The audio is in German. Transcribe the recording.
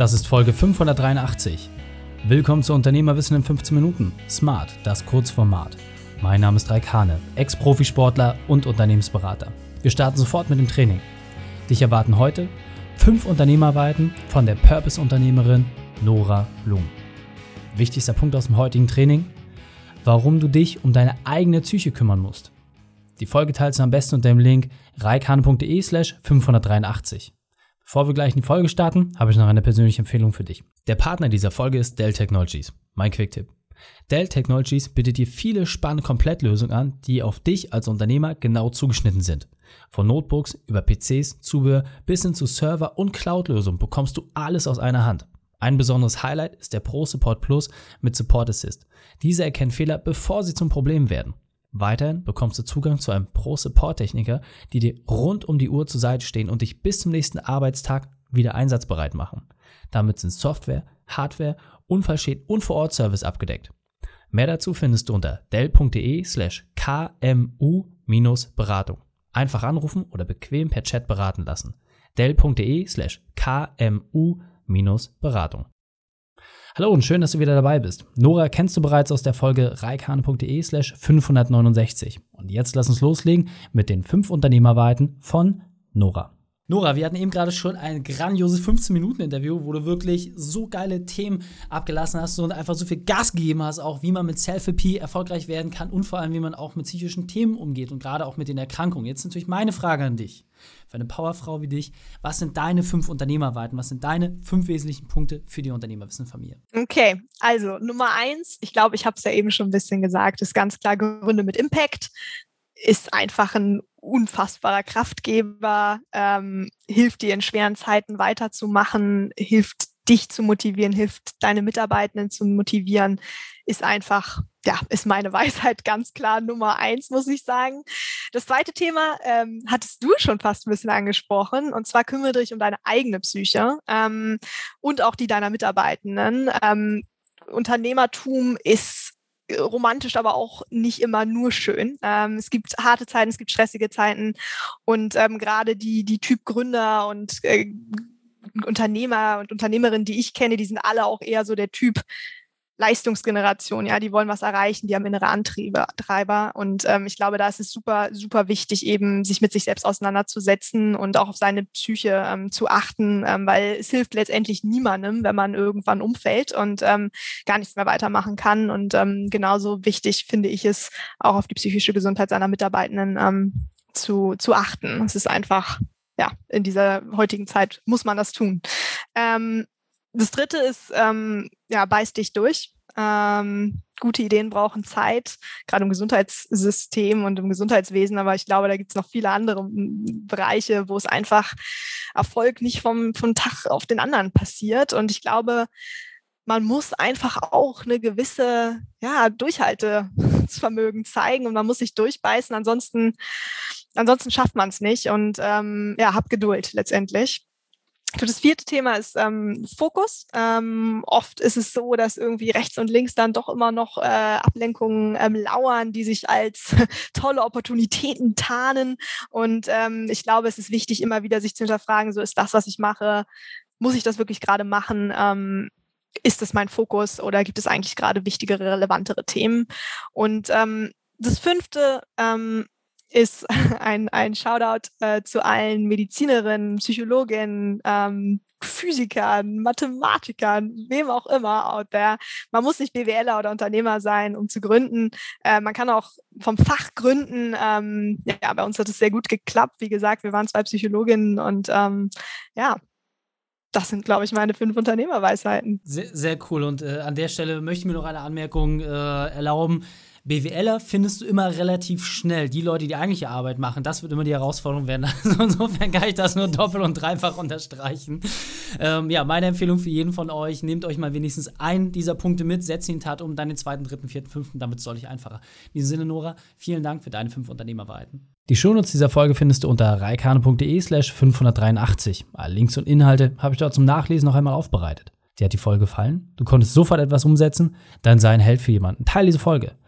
Das ist Folge 583. Willkommen zu Unternehmerwissen in 15 Minuten. Smart, das Kurzformat. Mein Name ist Raik Hane, Ex-Profisportler und Unternehmensberater. Wir starten sofort mit dem Training. Dich erwarten heute fünf Unternehmerweiten von der Purpose-Unternehmerin Nora Blum. Wichtigster Punkt aus dem heutigen Training: Warum du dich um deine eigene Psyche kümmern musst. Die Folge teilst du am besten unter dem Link reikane.de slash 583. Bevor wir gleich in die Folge starten, habe ich noch eine persönliche Empfehlung für dich. Der Partner dieser Folge ist Dell Technologies. Mein Quick-Tipp. Dell Technologies bietet dir viele spannende Komplettlösungen an, die auf dich als Unternehmer genau zugeschnitten sind. Von Notebooks über PCs, Zubehör bis hin zu Server- und Cloud-Lösungen bekommst du alles aus einer Hand. Ein besonderes Highlight ist der Pro Support Plus mit Support Assist. Diese erkennt Fehler, bevor sie zum Problem werden. Weiterhin bekommst du Zugang zu einem Pro-Support-Techniker, die dir rund um die Uhr zur Seite stehen und dich bis zum nächsten Arbeitstag wieder einsatzbereit machen. Damit sind Software, Hardware, Unfallschäden und Vor-Ort-Service abgedeckt. Mehr dazu findest du unter dell.de slash kmu-beratung. Einfach anrufen oder bequem per Chat beraten lassen. dell.de slash kmu-beratung. Hallo und schön, dass du wieder dabei bist. Nora kennst du bereits aus der Folge reikane.de slash 569. Und jetzt lass uns loslegen mit den fünf Unternehmerweiten von Nora. Nora, wir hatten eben gerade schon ein grandioses 15-Minuten-Interview, wo du wirklich so geile Themen abgelassen hast und einfach so viel Gas gegeben hast, auch wie man mit Self-IP erfolgreich werden kann und vor allem, wie man auch mit psychischen Themen umgeht und gerade auch mit den Erkrankungen. Jetzt natürlich meine Frage an dich. Für eine Powerfrau wie dich, was sind deine fünf Unternehmerweiten? Was sind deine fünf wesentlichen Punkte für die Unternehmerwissen-Familie? Okay, also Nummer eins, ich glaube, ich habe es ja eben schon ein bisschen gesagt, ist ganz klar Gründe mit Impact ist einfach ein unfassbarer Kraftgeber, ähm, hilft dir in schweren Zeiten weiterzumachen, hilft dich zu motivieren, hilft deine Mitarbeitenden zu motivieren, ist einfach, ja, ist meine Weisheit ganz klar Nummer eins, muss ich sagen. Das zweite Thema ähm, hattest du schon fast ein bisschen angesprochen, und zwar kümmere dich um deine eigene Psyche ähm, und auch die deiner Mitarbeitenden. Ähm, Unternehmertum ist romantisch, aber auch nicht immer nur schön. Ähm, es gibt harte Zeiten, es gibt stressige Zeiten und ähm, gerade die, die Typ Gründer und äh, Unternehmer und Unternehmerinnen, die ich kenne, die sind alle auch eher so der Typ, Leistungsgeneration, ja, die wollen was erreichen, die haben innere Antriebe, Treiber. Und ähm, ich glaube, da ist es super, super wichtig, eben sich mit sich selbst auseinanderzusetzen und auch auf seine Psyche ähm, zu achten, ähm, weil es hilft letztendlich niemandem, wenn man irgendwann umfällt und ähm, gar nichts mehr weitermachen kann. Und ähm, genauso wichtig finde ich es, auch auf die psychische Gesundheit seiner Mitarbeitenden ähm, zu, zu achten. Es ist einfach, ja, in dieser heutigen Zeit muss man das tun. Ähm, das dritte ist, ähm, ja, beiß dich durch. Ähm, gute Ideen brauchen Zeit, gerade im Gesundheitssystem und im Gesundheitswesen, aber ich glaube, da gibt es noch viele andere Bereiche, wo es einfach Erfolg nicht vom, vom Tag auf den anderen passiert. Und ich glaube, man muss einfach auch eine gewisse ja, Durchhaltevermögen zeigen und man muss sich durchbeißen, ansonsten, ansonsten schafft man es nicht. Und ähm, ja, hab Geduld letztendlich. Das vierte Thema ist ähm, Fokus. Ähm, oft ist es so, dass irgendwie rechts und links dann doch immer noch äh, Ablenkungen ähm, lauern, die sich als tolle Opportunitäten tarnen. Und ähm, ich glaube, es ist wichtig, immer wieder sich zu hinterfragen, so ist das, was ich mache, muss ich das wirklich gerade machen? Ähm, ist das mein Fokus oder gibt es eigentlich gerade wichtigere, relevantere Themen? Und ähm, das fünfte ist ein, ein Shoutout äh, zu allen Medizinerinnen, Psychologinnen, ähm, Physikern, Mathematikern, wem auch immer out there. Man muss nicht BWLer oder Unternehmer sein, um zu gründen. Äh, man kann auch vom Fach gründen. Ähm, ja, bei uns hat es sehr gut geklappt. Wie gesagt, wir waren zwei Psychologinnen und ähm, ja, das sind, glaube ich, meine fünf Unternehmerweisheiten. Sehr, sehr cool. Und äh, an der Stelle möchte ich mir noch eine Anmerkung äh, erlauben. BWLer findest du immer relativ schnell. Die Leute, die eigentliche Arbeit machen, das wird immer die Herausforderung werden. Also insofern kann ich das nur doppelt und dreifach unterstreichen. Ähm, ja, meine Empfehlung für jeden von euch, nehmt euch mal wenigstens einen dieser Punkte mit, setzt ihn Tat um, dann den zweiten, dritten, vierten, fünften, damit es deutlich einfacher. In diesem Sinne, Nora, vielen Dank für deine fünf Unternehmerweiten. Die Shownotes dieser Folge findest du unter reikane.de slash 583. Alle Links und Inhalte habe ich dort zum Nachlesen noch einmal aufbereitet. Dir hat die Folge gefallen? Du konntest sofort etwas umsetzen? Dann sei ein Held für jemanden. Teil diese Folge.